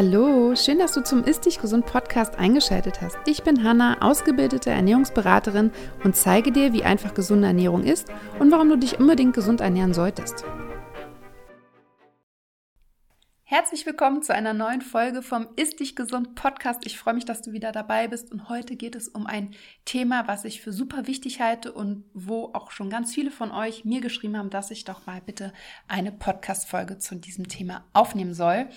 Hallo, schön, dass du zum Ist Dich Gesund Podcast eingeschaltet hast. Ich bin Hanna, ausgebildete Ernährungsberaterin und zeige dir, wie einfach gesunde Ernährung ist und warum du dich unbedingt gesund ernähren solltest. Herzlich willkommen zu einer neuen Folge vom Ist dich gesund Podcast. Ich freue mich, dass du wieder dabei bist und heute geht es um ein Thema, was ich für super wichtig halte und wo auch schon ganz viele von euch mir geschrieben haben, dass ich doch mal bitte eine Podcast Folge zu diesem Thema aufnehmen soll.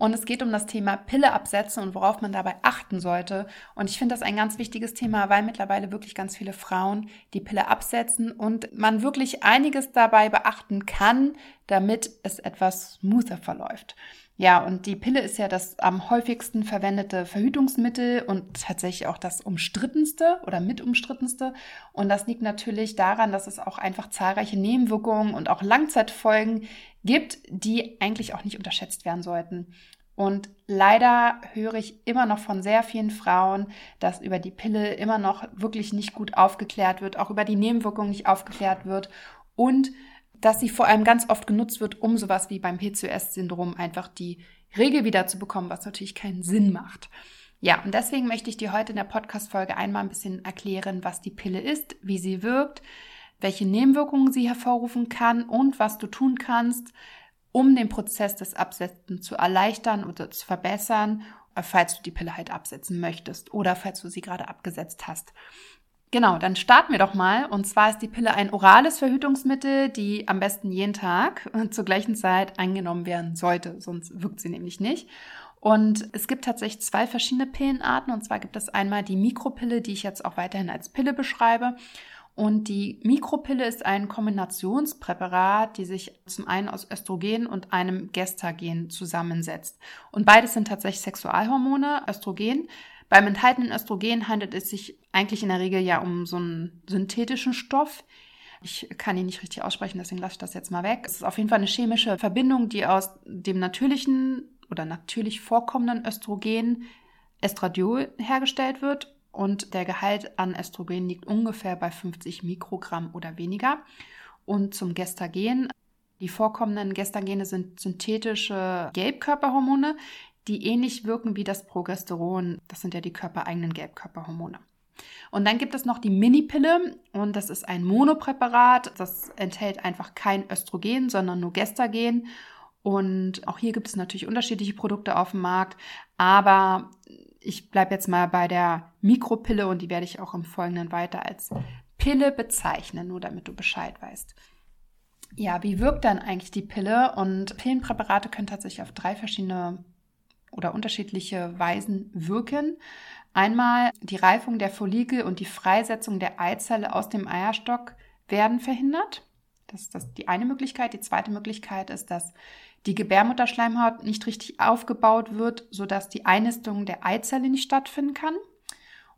Und es geht um das Thema Pille absetzen und worauf man dabei achten sollte. Und ich finde das ein ganz wichtiges Thema, weil mittlerweile wirklich ganz viele Frauen die Pille absetzen und man wirklich einiges dabei beachten kann, damit es etwas smoother verläuft. Ja, und die Pille ist ja das am häufigsten verwendete Verhütungsmittel und tatsächlich auch das umstrittenste oder mit umstrittenste. Und das liegt natürlich daran, dass es auch einfach zahlreiche Nebenwirkungen und auch Langzeitfolgen gibt, die eigentlich auch nicht unterschätzt werden sollten. Und leider höre ich immer noch von sehr vielen Frauen, dass über die Pille immer noch wirklich nicht gut aufgeklärt wird, auch über die Nebenwirkungen nicht aufgeklärt wird und dass sie vor allem ganz oft genutzt wird, um sowas wie beim PCOS-Syndrom einfach die Regel wieder zu bekommen, was natürlich keinen Sinn macht. Ja, und deswegen möchte ich dir heute in der Podcast-Folge einmal ein bisschen erklären, was die Pille ist, wie sie wirkt, welche Nebenwirkungen sie hervorrufen kann und was du tun kannst, um den Prozess des Absetzens zu erleichtern oder zu verbessern, falls du die Pille halt absetzen möchtest oder falls du sie gerade abgesetzt hast. Genau, dann starten wir doch mal. Und zwar ist die Pille ein orales Verhütungsmittel, die am besten jeden Tag zur gleichen Zeit eingenommen werden sollte, sonst wirkt sie nämlich nicht. Und es gibt tatsächlich zwei verschiedene Pillenarten. Und zwar gibt es einmal die Mikropille, die ich jetzt auch weiterhin als Pille beschreibe. Und die Mikropille ist ein Kombinationspräparat, die sich zum einen aus Östrogen und einem Gestagen zusammensetzt. Und beides sind tatsächlich Sexualhormone, Östrogen. Beim enthaltenen Östrogen handelt es sich eigentlich in der Regel ja um so einen synthetischen Stoff. Ich kann ihn nicht richtig aussprechen, deswegen lasse ich das jetzt mal weg. Es ist auf jeden Fall eine chemische Verbindung, die aus dem natürlichen oder natürlich vorkommenden Östrogen Estradiol hergestellt wird und der Gehalt an Östrogen liegt ungefähr bei 50 Mikrogramm oder weniger. Und zum Gestagen. Die vorkommenden Gestagene sind synthetische Gelbkörperhormone, die ähnlich wirken wie das Progesteron. Das sind ja die körpereigenen Gelbkörperhormone. Und dann gibt es noch die Minipille und das ist ein Monopräparat. Das enthält einfach kein Östrogen, sondern nur Gestagen. Und auch hier gibt es natürlich unterschiedliche Produkte auf dem Markt, aber ich bleibe jetzt mal bei der Mikropille und die werde ich auch im Folgenden weiter als Pille bezeichnen, nur damit du Bescheid weißt. Ja, wie wirkt dann eigentlich die Pille? Und Pillenpräparate können tatsächlich auf drei verschiedene oder unterschiedliche Weisen wirken. Einmal die Reifung der Follikel und die Freisetzung der Eizelle aus dem Eierstock werden verhindert. Das ist das die eine Möglichkeit. Die zweite Möglichkeit ist, dass die Gebärmutterschleimhaut nicht richtig aufgebaut wird, sodass die Einnistung der Eizelle nicht stattfinden kann.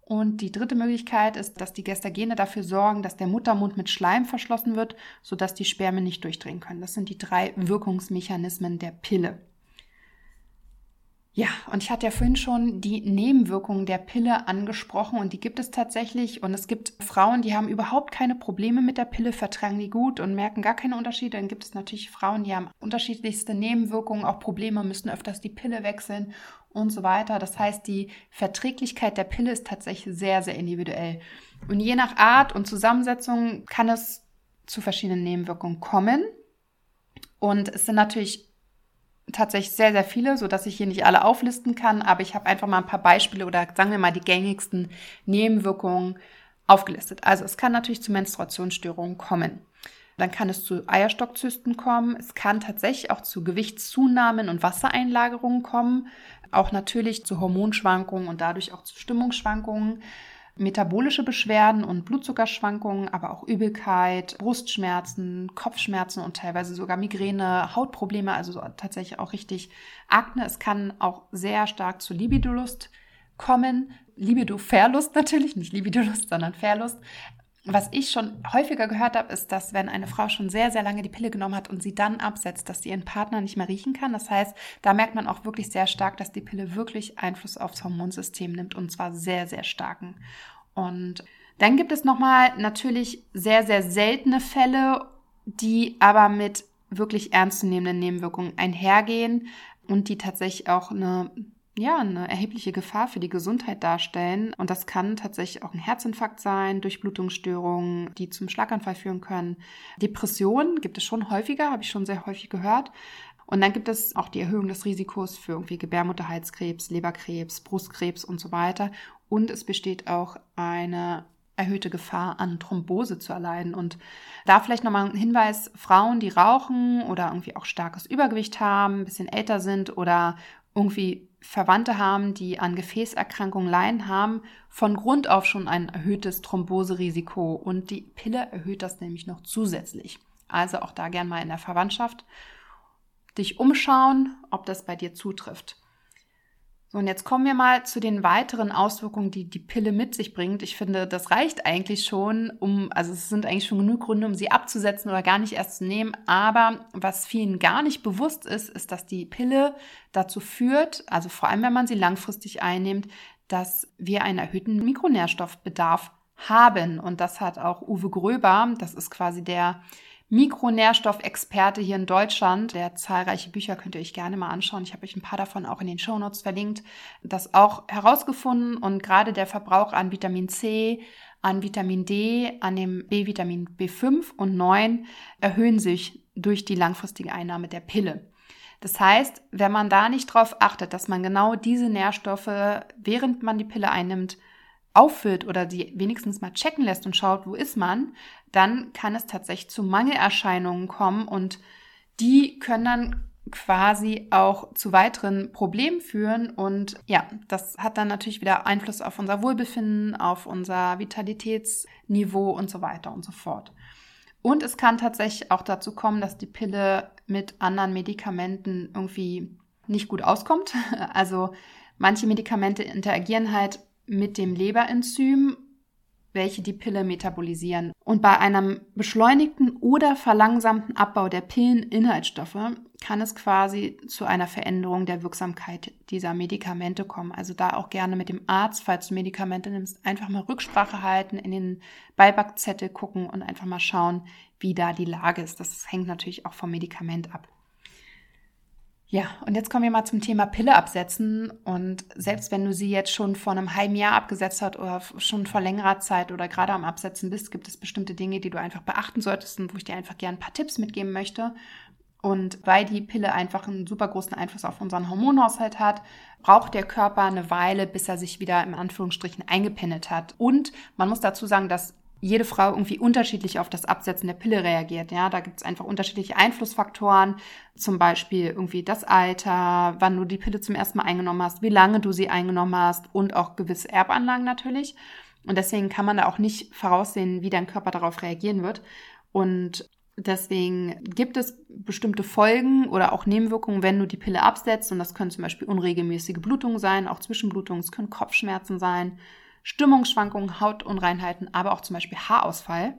Und die dritte Möglichkeit ist, dass die Gestagene dafür sorgen, dass der Muttermund mit Schleim verschlossen wird, sodass die Spermien nicht durchdringen können. Das sind die drei Wirkungsmechanismen der Pille. Und ich hatte ja vorhin schon die Nebenwirkungen der Pille angesprochen und die gibt es tatsächlich. Und es gibt Frauen, die haben überhaupt keine Probleme mit der Pille, vertragen die gut und merken gar keine Unterschiede. Dann gibt es natürlich Frauen, die haben unterschiedlichste Nebenwirkungen, auch Probleme, müssen öfters die Pille wechseln und so weiter. Das heißt, die Verträglichkeit der Pille ist tatsächlich sehr, sehr individuell. Und je nach Art und Zusammensetzung kann es zu verschiedenen Nebenwirkungen kommen. Und es sind natürlich tatsächlich sehr, sehr viele, so dass ich hier nicht alle auflisten kann, aber ich habe einfach mal ein paar Beispiele oder sagen wir mal die gängigsten Nebenwirkungen aufgelistet. Also es kann natürlich zu Menstruationsstörungen kommen. Dann kann es zu Eierstockzysten kommen. Es kann tatsächlich auch zu Gewichtszunahmen und Wassereinlagerungen kommen. Auch natürlich zu Hormonschwankungen und dadurch auch zu Stimmungsschwankungen metabolische Beschwerden und Blutzuckerschwankungen, aber auch Übelkeit, Brustschmerzen, Kopfschmerzen und teilweise sogar Migräne, Hautprobleme, also tatsächlich auch richtig Akne. Es kann auch sehr stark zu Libidolust kommen. Libido-Verlust natürlich, nicht Libidolust, sondern Verlust was ich schon häufiger gehört habe, ist, dass wenn eine Frau schon sehr, sehr lange die Pille genommen hat und sie dann absetzt, dass sie ihren Partner nicht mehr riechen kann. Das heißt, da merkt man auch wirklich sehr stark, dass die Pille wirklich Einfluss aufs Hormonsystem nimmt und zwar sehr, sehr starken. Und dann gibt es nochmal natürlich sehr, sehr seltene Fälle, die aber mit wirklich ernstzunehmenden Nebenwirkungen einhergehen. und die tatsächlich auch eine ja, eine erhebliche Gefahr für die Gesundheit darstellen. Und das kann tatsächlich auch ein Herzinfarkt sein, Durchblutungsstörungen, die zum Schlaganfall führen können. Depressionen gibt es schon häufiger, habe ich schon sehr häufig gehört. Und dann gibt es auch die Erhöhung des Risikos für irgendwie Gebärmutterhalskrebs, Leberkrebs, Brustkrebs und so weiter. Und es besteht auch eine erhöhte Gefahr an Thrombose zu erleiden. Und da vielleicht nochmal ein Hinweis, Frauen, die rauchen oder irgendwie auch starkes Übergewicht haben, ein bisschen älter sind oder irgendwie Verwandte haben, die an Gefäßerkrankungen leiden, haben von Grund auf schon ein erhöhtes Thromboserisiko und die Pille erhöht das nämlich noch zusätzlich. Also auch da gern mal in der Verwandtschaft dich umschauen, ob das bei dir zutrifft. So, und jetzt kommen wir mal zu den weiteren Auswirkungen, die die Pille mit sich bringt. Ich finde, das reicht eigentlich schon, um, also es sind eigentlich schon genug Gründe, um sie abzusetzen oder gar nicht erst zu nehmen. Aber was vielen gar nicht bewusst ist, ist, dass die Pille dazu führt, also vor allem wenn man sie langfristig einnimmt, dass wir einen erhöhten Mikronährstoffbedarf haben. Und das hat auch Uwe Gröber, das ist quasi der Mikronährstoffexperte hier in Deutschland, der zahlreiche Bücher könnt ihr euch gerne mal anschauen. Ich habe euch ein paar davon auch in den Shownotes verlinkt, das auch herausgefunden und gerade der Verbrauch an Vitamin C, an Vitamin D, an dem B-Vitamin B5 und 9 erhöhen sich durch die langfristige Einnahme der Pille. Das heißt, wenn man da nicht darauf achtet, dass man genau diese Nährstoffe, während man die Pille einnimmt, auffüllt oder die wenigstens mal checken lässt und schaut, wo ist man, dann kann es tatsächlich zu Mangelerscheinungen kommen und die können dann quasi auch zu weiteren Problemen führen und ja, das hat dann natürlich wieder Einfluss auf unser Wohlbefinden, auf unser Vitalitätsniveau und so weiter und so fort. Und es kann tatsächlich auch dazu kommen, dass die Pille mit anderen Medikamenten irgendwie nicht gut auskommt. Also manche Medikamente interagieren halt mit dem Leberenzym, welche die Pille metabolisieren. Und bei einem beschleunigten oder verlangsamten Abbau der Pilleninhaltsstoffe kann es quasi zu einer Veränderung der Wirksamkeit dieser Medikamente kommen. Also da auch gerne mit dem Arzt, falls du Medikamente nimmst, einfach mal Rücksprache halten, in den Beipackzettel gucken und einfach mal schauen, wie da die Lage ist. Das hängt natürlich auch vom Medikament ab. Ja, und jetzt kommen wir mal zum Thema Pille absetzen. Und selbst wenn du sie jetzt schon vor einem halben Jahr abgesetzt hast oder schon vor längerer Zeit oder gerade am Absetzen bist, gibt es bestimmte Dinge, die du einfach beachten solltest und wo ich dir einfach gerne ein paar Tipps mitgeben möchte. Und weil die Pille einfach einen super großen Einfluss auf unseren Hormonhaushalt hat, braucht der Körper eine Weile, bis er sich wieder im Anführungsstrichen eingependelt hat. Und man muss dazu sagen, dass jede Frau irgendwie unterschiedlich auf das Absetzen der Pille reagiert. Ja, da gibt es einfach unterschiedliche Einflussfaktoren, zum Beispiel irgendwie das Alter, wann du die Pille zum ersten Mal eingenommen hast, wie lange du sie eingenommen hast und auch gewisse Erbanlagen natürlich. Und deswegen kann man da auch nicht voraussehen, wie dein Körper darauf reagieren wird. Und deswegen gibt es bestimmte Folgen oder auch Nebenwirkungen, wenn du die Pille absetzt. Und das können zum Beispiel unregelmäßige Blutungen sein, auch Zwischenblutungen, es können Kopfschmerzen sein, Stimmungsschwankungen, Hautunreinheiten, aber auch zum Beispiel Haarausfall.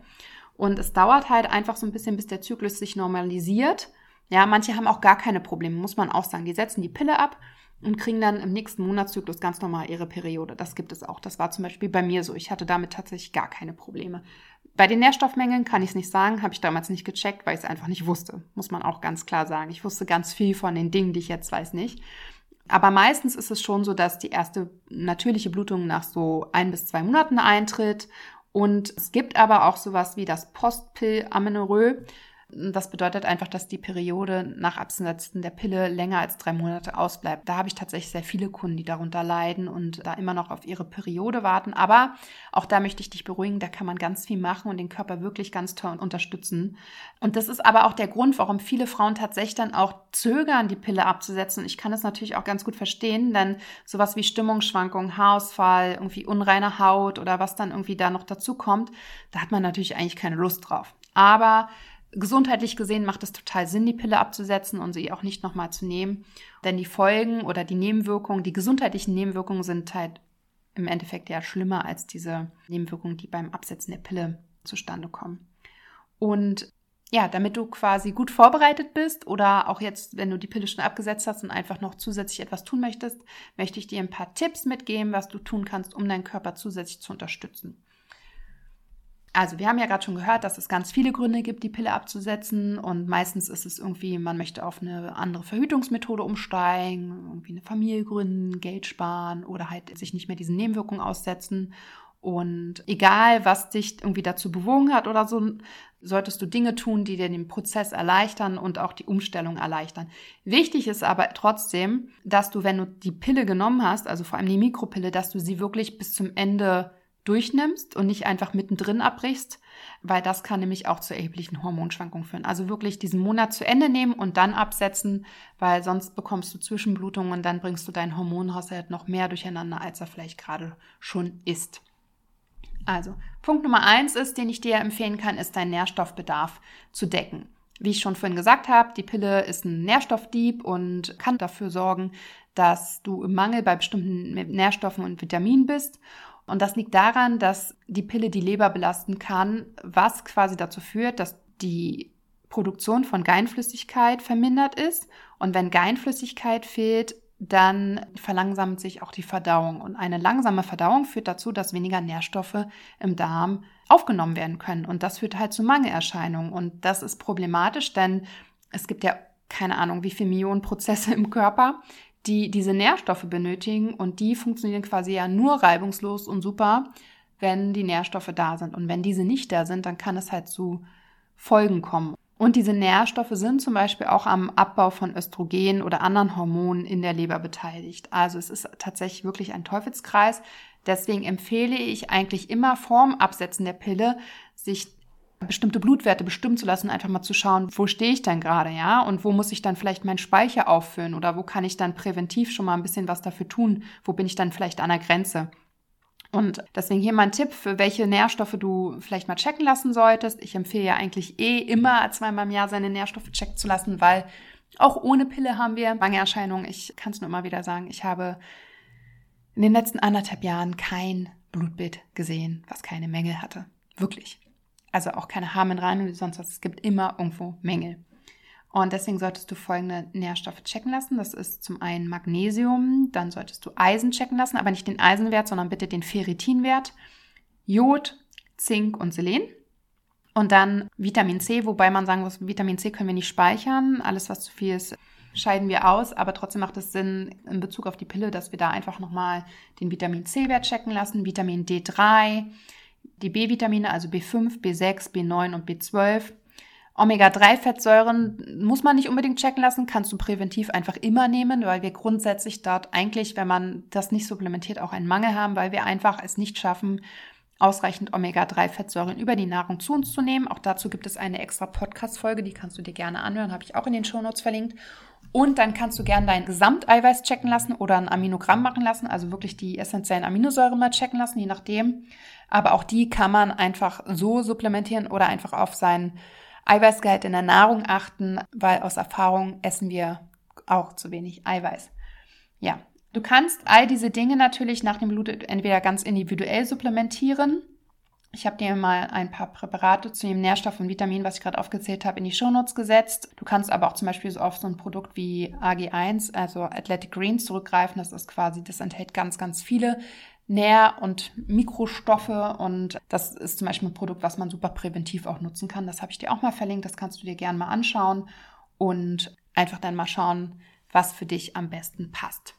Und es dauert halt einfach so ein bisschen, bis der Zyklus sich normalisiert. Ja, manche haben auch gar keine Probleme, muss man auch sagen. Die setzen die Pille ab und kriegen dann im nächsten Monatszyklus ganz normal ihre Periode. Das gibt es auch. Das war zum Beispiel bei mir so. Ich hatte damit tatsächlich gar keine Probleme. Bei den Nährstoffmengen kann ich es nicht sagen, habe ich damals nicht gecheckt, weil ich es einfach nicht wusste. Muss man auch ganz klar sagen. Ich wusste ganz viel von den Dingen, die ich jetzt weiß, nicht. Aber meistens ist es schon so, dass die erste natürliche Blutung nach so ein bis zwei Monaten eintritt. Und es gibt aber auch sowas wie das Postpill-Amenorrhoe. Das bedeutet einfach, dass die Periode nach Absetzen der Pille länger als drei Monate ausbleibt. Da habe ich tatsächlich sehr viele Kunden, die darunter leiden und da immer noch auf ihre Periode warten. Aber auch da möchte ich dich beruhigen, da kann man ganz viel machen und den Körper wirklich ganz toll unterstützen. Und das ist aber auch der Grund, warum viele Frauen tatsächlich dann auch zögern, die Pille abzusetzen. Ich kann das natürlich auch ganz gut verstehen, denn sowas wie Stimmungsschwankungen, Haarausfall, irgendwie unreine Haut oder was dann irgendwie da noch dazu kommt, da hat man natürlich eigentlich keine Lust drauf. Aber Gesundheitlich gesehen macht es total Sinn, die Pille abzusetzen und sie auch nicht nochmal zu nehmen. Denn die Folgen oder die Nebenwirkungen, die gesundheitlichen Nebenwirkungen sind halt im Endeffekt ja schlimmer als diese Nebenwirkungen, die beim Absetzen der Pille zustande kommen. Und ja, damit du quasi gut vorbereitet bist oder auch jetzt, wenn du die Pille schon abgesetzt hast und einfach noch zusätzlich etwas tun möchtest, möchte ich dir ein paar Tipps mitgeben, was du tun kannst, um deinen Körper zusätzlich zu unterstützen. Also, wir haben ja gerade schon gehört, dass es ganz viele Gründe gibt, die Pille abzusetzen. Und meistens ist es irgendwie, man möchte auf eine andere Verhütungsmethode umsteigen, irgendwie eine Familie gründen, Geld sparen oder halt sich nicht mehr diesen Nebenwirkungen aussetzen. Und egal, was dich irgendwie dazu bewogen hat oder so, solltest du Dinge tun, die dir den Prozess erleichtern und auch die Umstellung erleichtern. Wichtig ist aber trotzdem, dass du, wenn du die Pille genommen hast, also vor allem die Mikropille, dass du sie wirklich bis zum Ende durchnimmst und nicht einfach mittendrin abbrichst, weil das kann nämlich auch zu erheblichen Hormonschwankungen führen. Also wirklich diesen Monat zu Ende nehmen und dann absetzen, weil sonst bekommst du Zwischenblutungen und dann bringst du deinen Hormonhaushalt noch mehr durcheinander, als er vielleicht gerade schon ist. Also, Punkt Nummer eins ist, den ich dir empfehlen kann, ist deinen Nährstoffbedarf zu decken. Wie ich schon vorhin gesagt habe, die Pille ist ein Nährstoffdieb und kann dafür sorgen, dass du im Mangel bei bestimmten Nährstoffen und Vitaminen bist und das liegt daran, dass die Pille die Leber belasten kann, was quasi dazu führt, dass die Produktion von Geinflüssigkeit vermindert ist. Und wenn Geinflüssigkeit fehlt, dann verlangsamt sich auch die Verdauung. Und eine langsame Verdauung führt dazu, dass weniger Nährstoffe im Darm aufgenommen werden können. Und das führt halt zu Mangelerscheinungen. Und das ist problematisch, denn es gibt ja keine Ahnung, wie viele Millionen Prozesse im Körper, die diese Nährstoffe benötigen und die funktionieren quasi ja nur reibungslos und super, wenn die Nährstoffe da sind. Und wenn diese nicht da sind, dann kann es halt zu Folgen kommen. Und diese Nährstoffe sind zum Beispiel auch am Abbau von Östrogen oder anderen Hormonen in der Leber beteiligt. Also es ist tatsächlich wirklich ein Teufelskreis. Deswegen empfehle ich eigentlich immer vorm Absetzen der Pille, sich bestimmte Blutwerte bestimmen zu lassen, einfach mal zu schauen, wo stehe ich denn gerade, ja, und wo muss ich dann vielleicht meinen Speicher auffüllen oder wo kann ich dann präventiv schon mal ein bisschen was dafür tun, wo bin ich dann vielleicht an der Grenze. Und deswegen hier mal ein Tipp, für welche Nährstoffe du vielleicht mal checken lassen solltest. Ich empfehle ja eigentlich eh immer zweimal im Jahr seine Nährstoffe checken zu lassen, weil auch ohne Pille haben wir Mangelerscheinungen. Ich kann es nur immer wieder sagen, ich habe in den letzten anderthalb Jahren kein Blutbild gesehen, was keine Mängel hatte. Wirklich also auch keine Harmenreinigung wie sonst was. Es gibt immer irgendwo Mängel. Und deswegen solltest du folgende Nährstoffe checken lassen. Das ist zum einen Magnesium, dann solltest du Eisen checken lassen, aber nicht den Eisenwert, sondern bitte den Ferritinwert, Jod, Zink und Selen. Und dann Vitamin C, wobei man sagen muss, Vitamin C können wir nicht speichern. Alles, was zu viel ist, scheiden wir aus. Aber trotzdem macht es Sinn in Bezug auf die Pille, dass wir da einfach nochmal den Vitamin C-Wert checken lassen. Vitamin D3, die B-Vitamine, also B5, B6, B9 und B12. Omega-3-Fettsäuren muss man nicht unbedingt checken lassen, kannst du präventiv einfach immer nehmen, weil wir grundsätzlich dort eigentlich, wenn man das nicht supplementiert, auch einen Mangel haben, weil wir einfach es nicht schaffen, ausreichend Omega-3-Fettsäuren über die Nahrung zu uns zu nehmen. Auch dazu gibt es eine extra Podcast-Folge, die kannst du dir gerne anhören, habe ich auch in den Shownotes verlinkt. Und dann kannst du gerne dein Gesamteiweiß checken lassen oder ein Aminogramm machen lassen, also wirklich die essentiellen Aminosäuren mal checken lassen, je nachdem. Aber auch die kann man einfach so supplementieren oder einfach auf seinen Eiweißgehalt in der Nahrung achten, weil aus Erfahrung essen wir auch zu wenig Eiweiß. Ja, du kannst all diese Dinge natürlich nach dem Blut entweder ganz individuell supplementieren. Ich habe dir mal ein paar Präparate zu dem Nährstoff und Vitamin, was ich gerade aufgezählt habe, in die Shownotes gesetzt. Du kannst aber auch zum Beispiel auf so ein Produkt wie AG1, also Athletic Greens, zurückgreifen. Das ist quasi, das enthält ganz, ganz viele Nähr- und Mikrostoffe und das ist zum Beispiel ein Produkt, was man super präventiv auch nutzen kann. Das habe ich dir auch mal verlinkt, das kannst du dir gerne mal anschauen und einfach dann mal schauen, was für dich am besten passt.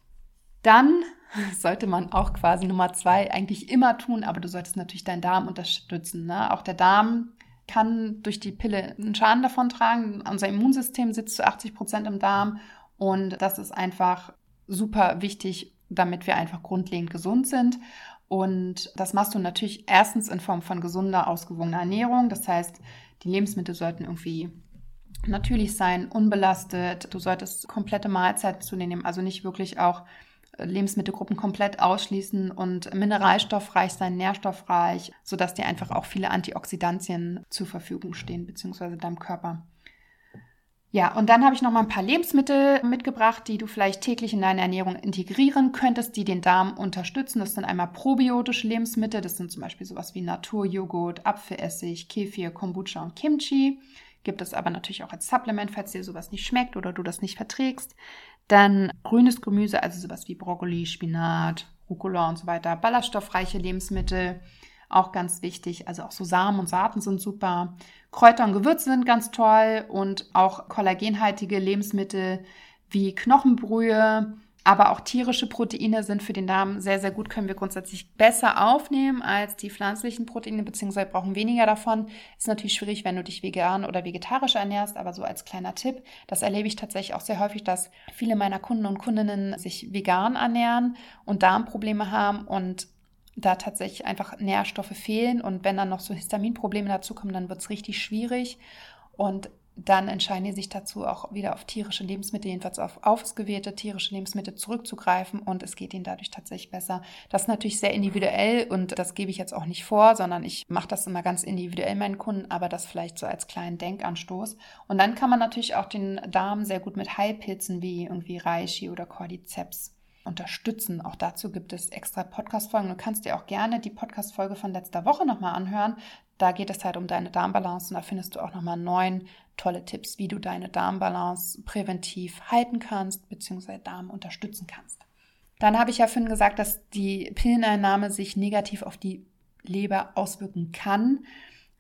Dann sollte man auch quasi Nummer zwei eigentlich immer tun, aber du solltest natürlich deinen Darm unterstützen. Ne? Auch der Darm kann durch die Pille einen Schaden davon tragen. Unser Immunsystem sitzt zu 80 Prozent im Darm und das ist einfach super wichtig damit wir einfach grundlegend gesund sind. Und das machst du natürlich erstens in Form von gesunder, ausgewogener Ernährung. Das heißt, die Lebensmittel sollten irgendwie natürlich sein, unbelastet. Du solltest komplette Mahlzeiten zu dir nehmen, also nicht wirklich auch Lebensmittelgruppen komplett ausschließen und mineralstoffreich sein, nährstoffreich, sodass dir einfach auch viele Antioxidantien zur Verfügung stehen, beziehungsweise deinem Körper. Ja, und dann habe ich noch mal ein paar Lebensmittel mitgebracht, die du vielleicht täglich in deine Ernährung integrieren könntest, die den Darm unterstützen. Das sind einmal probiotische Lebensmittel. Das sind zum Beispiel sowas wie Naturjoghurt, Apfelessig, Kefir, Kombucha und Kimchi. Gibt es aber natürlich auch als Supplement, falls dir sowas nicht schmeckt oder du das nicht verträgst. Dann grünes Gemüse, also sowas wie Brokkoli, Spinat, Rucola und so weiter. Ballaststoffreiche Lebensmittel auch ganz wichtig. Also auch so Samen und Saaten sind super. Kräuter und Gewürze sind ganz toll und auch kollagenhaltige Lebensmittel wie Knochenbrühe, aber auch tierische Proteine sind für den Darm sehr, sehr gut, können wir grundsätzlich besser aufnehmen als die pflanzlichen Proteine, beziehungsweise brauchen weniger davon. Ist natürlich schwierig, wenn du dich vegan oder vegetarisch ernährst, aber so als kleiner Tipp, das erlebe ich tatsächlich auch sehr häufig, dass viele meiner Kunden und Kundinnen sich vegan ernähren und Darmprobleme haben und da tatsächlich einfach Nährstoffe fehlen und wenn dann noch so Histaminprobleme dazukommen, dann wird es richtig schwierig. Und dann entscheiden die sich dazu, auch wieder auf tierische Lebensmittel, jedenfalls auf ausgewählte tierische Lebensmittel zurückzugreifen und es geht ihnen dadurch tatsächlich besser. Das ist natürlich sehr individuell und das gebe ich jetzt auch nicht vor, sondern ich mache das immer ganz individuell meinen Kunden, aber das vielleicht so als kleinen Denkanstoß. Und dann kann man natürlich auch den Darm sehr gut mit Heilpilzen wie irgendwie Reishi oder Cordyceps unterstützen. Auch dazu gibt es extra Podcast-Folgen. Du kannst dir auch gerne die Podcast-Folge von letzter Woche nochmal anhören. Da geht es halt um deine Darmbalance und da findest du auch nochmal neun tolle Tipps, wie du deine Darmbalance präventiv halten kannst, beziehungsweise Darm unterstützen kannst. Dann habe ich ja vorhin gesagt, dass die Pilleneinnahme sich negativ auf die Leber auswirken kann.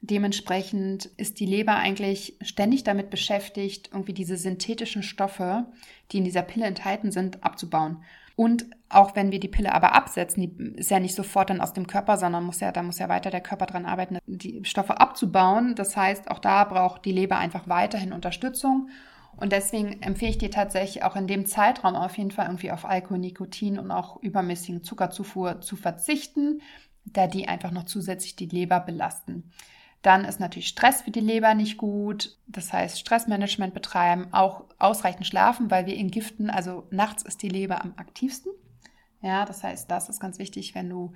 Dementsprechend ist die Leber eigentlich ständig damit beschäftigt, irgendwie diese synthetischen Stoffe, die in dieser Pille enthalten sind, abzubauen. Und auch wenn wir die Pille aber absetzen, die ist ja nicht sofort dann aus dem Körper, sondern muss ja, da muss ja weiter der Körper dran arbeiten, die Stoffe abzubauen. Das heißt, auch da braucht die Leber einfach weiterhin Unterstützung. Und deswegen empfehle ich dir tatsächlich auch in dem Zeitraum auf jeden Fall irgendwie auf Alkohol, Nikotin und auch übermäßigen Zuckerzufuhr zu verzichten, da die einfach noch zusätzlich die Leber belasten. Dann ist natürlich Stress für die Leber nicht gut. Das heißt, Stressmanagement betreiben, auch ausreichend schlafen, weil wir in Giften, also nachts ist die Leber am aktivsten. Ja, das heißt, das ist ganz wichtig, wenn du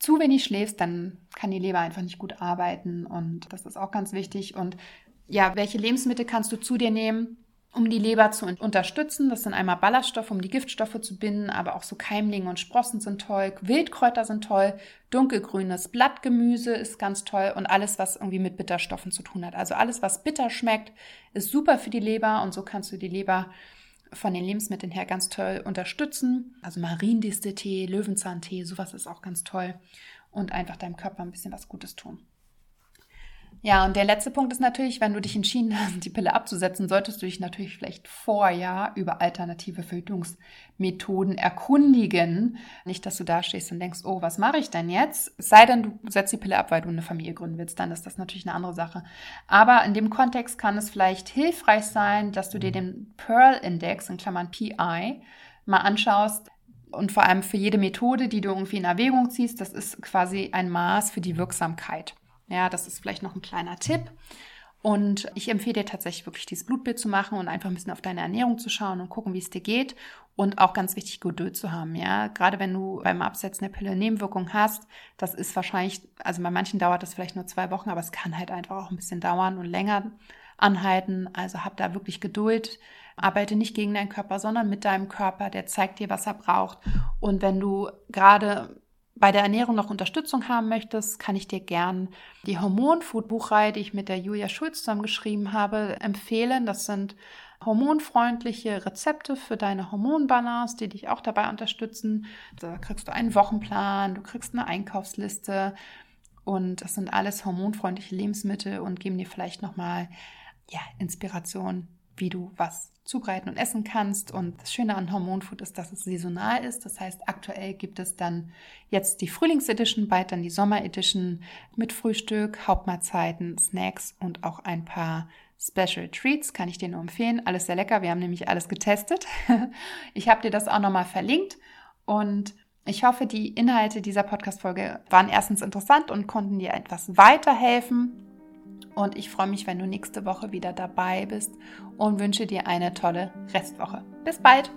zu wenig schläfst, dann kann die Leber einfach nicht gut arbeiten und das ist auch ganz wichtig. Und ja, welche Lebensmittel kannst du zu dir nehmen? Um die Leber zu unterstützen. Das sind einmal Ballaststoffe, um die Giftstoffe zu binden, aber auch so Keimlinge und Sprossen sind toll, Wildkräuter sind toll, dunkelgrünes Blattgemüse ist ganz toll und alles, was irgendwie mit Bitterstoffen zu tun hat. Also alles, was bitter schmeckt, ist super für die Leber und so kannst du die Leber von den Lebensmitteln her ganz toll unterstützen. Also Mariendisteltee, Löwenzahntee, sowas ist auch ganz toll und einfach deinem Körper ein bisschen was Gutes tun. Ja, und der letzte Punkt ist natürlich, wenn du dich entschieden hast, die Pille abzusetzen, solltest du dich natürlich vielleicht vorher über alternative Verhütungsmethoden erkundigen. Nicht, dass du da stehst und denkst, oh, was mache ich denn jetzt? Es sei denn, du setzt die Pille ab, weil du eine Familie gründen willst, dann ist das natürlich eine andere Sache. Aber in dem Kontext kann es vielleicht hilfreich sein, dass du dir den Pearl-Index, in Klammern PI, mal anschaust, und vor allem für jede Methode, die du irgendwie in Erwägung ziehst, das ist quasi ein Maß für die Wirksamkeit. Ja, das ist vielleicht noch ein kleiner Tipp. Und ich empfehle dir tatsächlich wirklich dieses Blutbild zu machen und einfach ein bisschen auf deine Ernährung zu schauen und gucken, wie es dir geht. Und auch ganz wichtig, Geduld zu haben. Ja, gerade wenn du beim Absetzen der Pille Nebenwirkungen hast, das ist wahrscheinlich, also bei manchen dauert das vielleicht nur zwei Wochen, aber es kann halt einfach auch ein bisschen dauern und länger anhalten. Also hab da wirklich Geduld. Arbeite nicht gegen deinen Körper, sondern mit deinem Körper. Der zeigt dir, was er braucht. Und wenn du gerade bei der Ernährung noch Unterstützung haben möchtest, kann ich dir gern die Hormonfood-Buchreihe, die ich mit der Julia Schulz zusammen geschrieben habe, empfehlen. Das sind hormonfreundliche Rezepte für deine Hormonbalance, die dich auch dabei unterstützen. Da kriegst du einen Wochenplan, du kriegst eine Einkaufsliste und das sind alles hormonfreundliche Lebensmittel und geben dir vielleicht nochmal ja, Inspiration, wie du was zubereiten und essen kannst. Und das Schöne an Hormonfood ist, dass es saisonal ist. Das heißt, aktuell gibt es dann jetzt die Frühlingsedition, bald dann die Sommeredition mit Frühstück, Hauptmahlzeiten, Snacks und auch ein paar Special Treats. Kann ich dir nur empfehlen. Alles sehr lecker. Wir haben nämlich alles getestet. Ich habe dir das auch nochmal verlinkt. Und ich hoffe, die Inhalte dieser Podcast-Folge waren erstens interessant und konnten dir etwas weiterhelfen. Und ich freue mich, wenn du nächste Woche wieder dabei bist und wünsche dir eine tolle Restwoche. Bis bald!